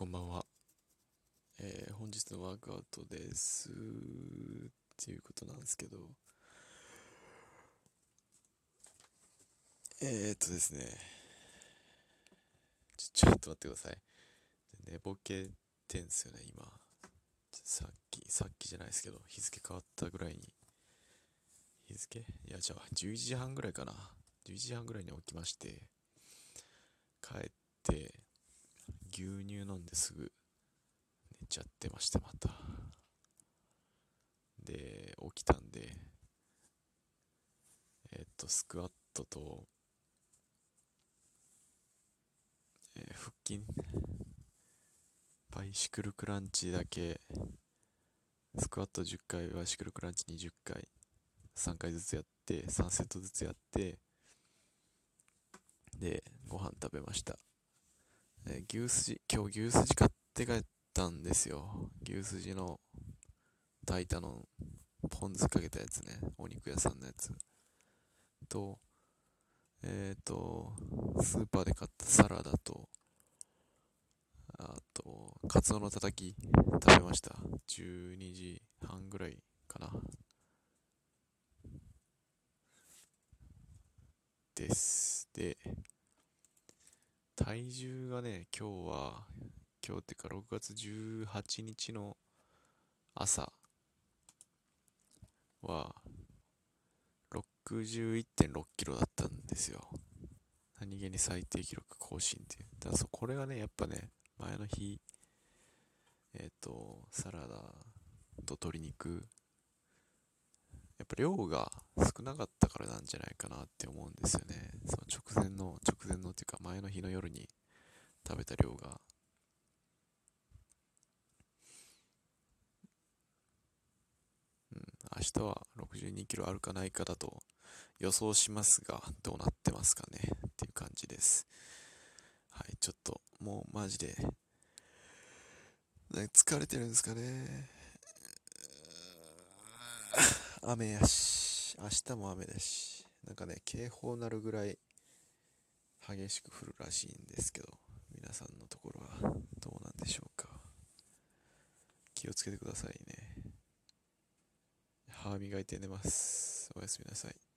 こんばんは。えー本日のワークアウトです。っていうことなんですけど。えー、っとですね。ちょ、ちょっと待ってください。寝ぼけてんすよね、今。さっき、さっきじゃないですけど、日付変わったぐらいに。日付？いや、じゃあ、11時半ぐらいかな。11時半ぐらいに起きまして、帰って、ですぐ寝ちゃってましたまた。で起きたんでえっとスクワットと、えー腹筋バイシクルクランチだけスクワット10回バイシクルクランチ20回3回ずつやって3セットずつやってでご飯食べました。牛すじ、今日牛すじ買って帰ったんですよ。牛すじの炊いたの、ポン酢かけたやつね。お肉屋さんのやつ。と、えっ、と、スーパーで買ったサラダと、あと、カツオのたたき食べました。12時半ぐらいかな。です。で、体重がね、今日は、今日っていうか6月18日の朝は61.6キロだったんですよ。何気に最低記録更新っていう。だそこれがね、やっぱね、前の日、えっ、と、サラダと鶏肉、やっぱ量が少なかったからなんじゃないかなって思うんですよね。その直前の、直前のっていうか前の日の夜に食べた量が。うん、明日は62キロあるかないかだと予想しますが、どうなってますかねっていう感じです。はい、ちょっともうマジで、疲れてるんですかね。雨やし、明日も雨だし、なんかね、警報なるぐらい激しく降るらしいんですけど、皆さんのところはどうなんでしょうか。気をつけてくださいね。歯磨いて寝ます。おやすみなさい。